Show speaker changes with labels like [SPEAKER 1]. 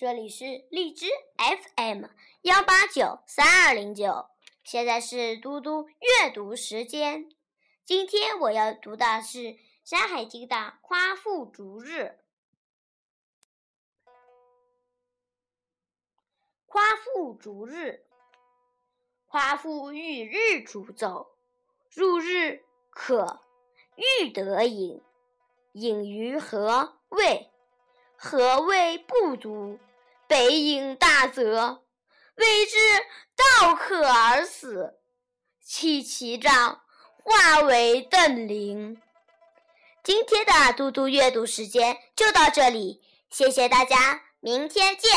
[SPEAKER 1] 这里是荔枝 FM 幺八九三二零九，现在是嘟嘟阅读时间。今天我要读的是《山海经》的夸父逐日。夸父逐日，夸父欲日逐走，入日可，欲得饮，饮于何未？何谓不足？北影大则，谓之道可而死，弃其杖，化为邓林。今天的嘟嘟阅读时间就到这里，谢谢大家，明天见。